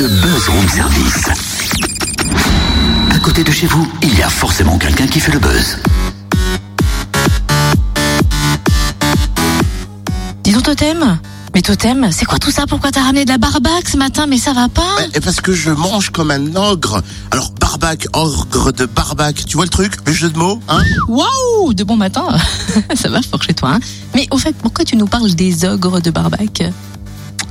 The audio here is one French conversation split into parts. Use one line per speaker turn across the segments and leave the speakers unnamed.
le buzz room service. À côté de chez vous, il y a forcément quelqu'un qui fait le buzz.
Dis donc Totem mais Totem, c'est quoi tout ça? Pourquoi t'as ramené de la barbac ce matin? Mais ça va pas?
Et parce que je mange comme un ogre. Alors barbac, ogre de barbac, tu vois le truc? Le jeu de mots, hein?
Waouh! De bon matin. Ça va fort chez toi, hein. Mais au fait, pourquoi tu nous parles des ogres de barbac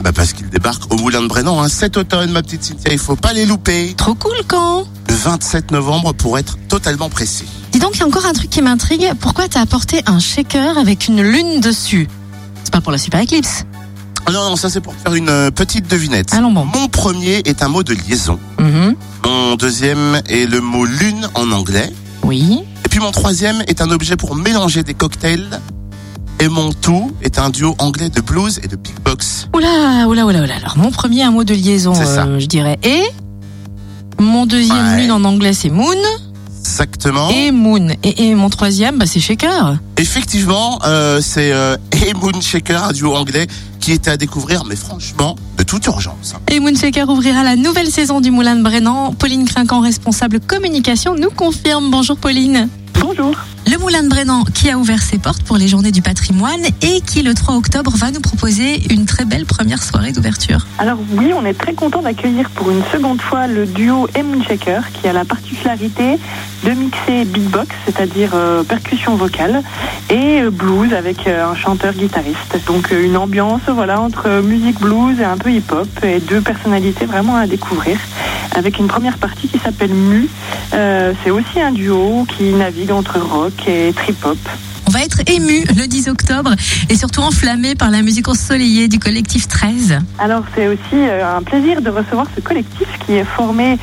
bah parce qu'ils débarquent au Moulin de Brennan hein, cet automne, ma petite Cynthia, il faut pas les louper.
Trop cool quand?
Le 27 novembre pour être totalement précis.
Dis donc, il y a encore un truc qui m'intrigue. Pourquoi t'as apporté un shaker avec une lune dessus? C'est pas pour la super éclipse
ah non, non, ça c'est pour faire une euh, petite devinette.
Allons bon.
Mon premier est un mot de liaison.
Mhm.
Mon deuxième est le mot lune en anglais.
Oui.
Et puis mon troisième est un objet pour mélanger des cocktails. Et mon tout est un duo anglais de blues et de beatbox.
Oula, oula, oula, oula. Alors mon premier un mot de liaison, euh, je dirais. Et mon deuxième lune en anglais c'est moon.
Exactement.
Et Moon. Et, mon troisième, bah, c'est Shaker.
Effectivement, euh, c'est euh, et Moon Shaker, un duo anglais qui était à découvrir, mais franchement, de toute urgence.
Et Moon Shaker ouvrira la nouvelle saison du Moulin de Brennan. Pauline Crinquant, responsable communication, nous confirme. Bonjour Pauline.
Bonjour.
Le Moulin de Brennan qui a ouvert ses portes pour les journées du patrimoine et qui le 3 octobre va nous proposer une très belle première soirée d'ouverture.
Alors oui, on est très content d'accueillir pour une seconde fois le duo M Checker qui a la particularité de mixer beatbox, c'est-à-dire euh, percussion vocale, et euh, blues avec euh, un chanteur guitariste. Donc une ambiance voilà entre musique blues et un peu hip-hop et deux personnalités vraiment à découvrir avec une première partie qui s'appelle Mu. c'est aussi un duo qui navigue entre rock et trip-hop.
On va être ému le 10 octobre et surtout enflammé par la musique ensoleillée du collectif 13.
Alors c'est aussi euh, un plaisir de recevoir ce collectif qui est formé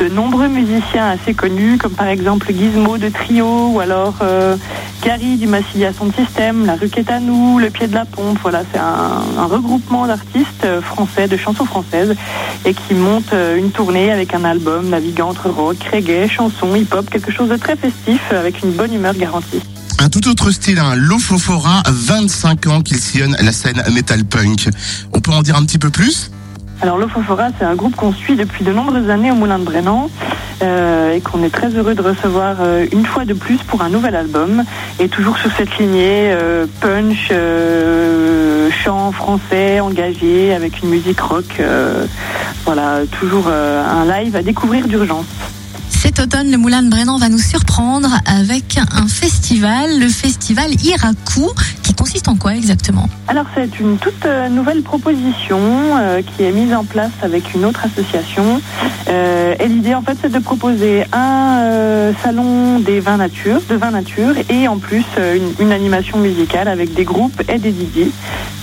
de nombreux musiciens assez connus comme par exemple Gizmo de Trio ou alors euh, Gary du Massilia Sound System, La Ruquette à nous, Le Pied de la Pompe. Voilà, c'est un, regroupement d'artistes euh, français, de chansons françaises et qui monte une tournée avec un album naviguant entre rock, reggae, chansons, hip-hop, quelque chose de très festif avec une bonne humeur garantie.
Un tout autre style, un Lofofora, 25 ans qu'il sillonne la scène metal punk. On peut en dire un petit peu plus?
Alors Lofofora, c'est un groupe qu'on suit depuis de nombreuses années au Moulin de Brennan euh, et qu'on est très heureux de recevoir euh, une fois de plus pour un nouvel album et toujours sur cette lignée euh, punch, chant français engagé avec une musique rock. voilà, toujours un live à découvrir d'urgence.
Automne, le Moulin de Brennan va nous surprendre avec un festival, le festival Iraku, qui consiste en quoi exactement?
Alors c'est une toute euh, nouvelle proposition euh, qui est mise en place avec une autre association. Euh, et l'idée en fait c'est de proposer un salon des vins nature, de vins nature, et en plus une, animation musicale avec des groupes et des DJ.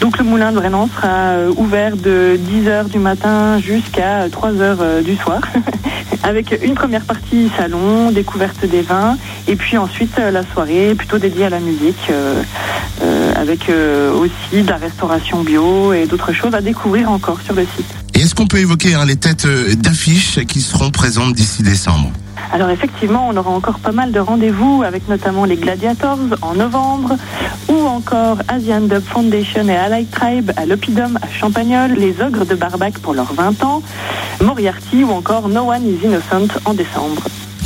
Donc le Moulin de Brennan sera ouvert de 10h du matin jusqu'à 3h du soir. avec une première partie salon, découverte des vins, et puis ensuite euh, la soirée plutôt dédiée à la musique, euh, euh, avec aussi de la restauration bio et d'autres choses à découvrir encore sur le site.
Et est-ce qu'on peut évoquer hein, les têtes d'affiches qui seront présentes d'ici décembre?
Alors effectivement, on aura encore pas mal de rendez-vous avec notamment les Gladiators en novembre ou encore Asian Dub Foundation et Allied Tribe à l'Opidum à Champagnol, les Ogres de Barbac pour leurs 20 ans, Moriarty ou encore No One is Innocent en décembre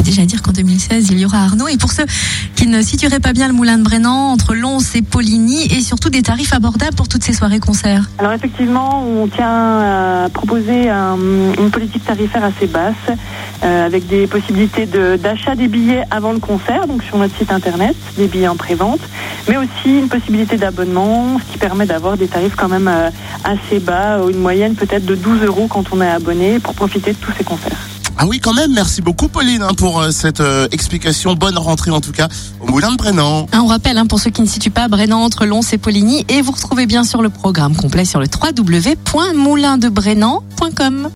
déjà dire qu'en 2016, il y aura Arnaud. Et pour ceux qui ne situeraient pas bien le Moulin de Brennan, entre Lons et Poligny, et surtout des tarifs abordables pour toutes ces soirées-concerts.
Alors effectivement, on tient à proposer une politique tarifaire assez basse, euh, avec des possibilités d'achat des billets avant le concert, donc sur notre site internet, des billets en pré-vente, mais aussi une possibilité d'abonnement, ce qui permet d'avoir des tarifs quand même euh, assez bas, une moyenne peut-être de 12 euros quand on est abonné pour profiter de tous ces concerts.
Ah oui, quand même. Merci beaucoup, Pauline, hein, pour euh, cette euh, explication. Bonne rentrée, en tout cas, au Moulin de Brennan.
on rappelle, hein, pour ceux qui ne situent pas, Brennan entre Lons et Poligny. Et vous retrouvez bien sur le programme complet sur le www.moulindebrennan.com.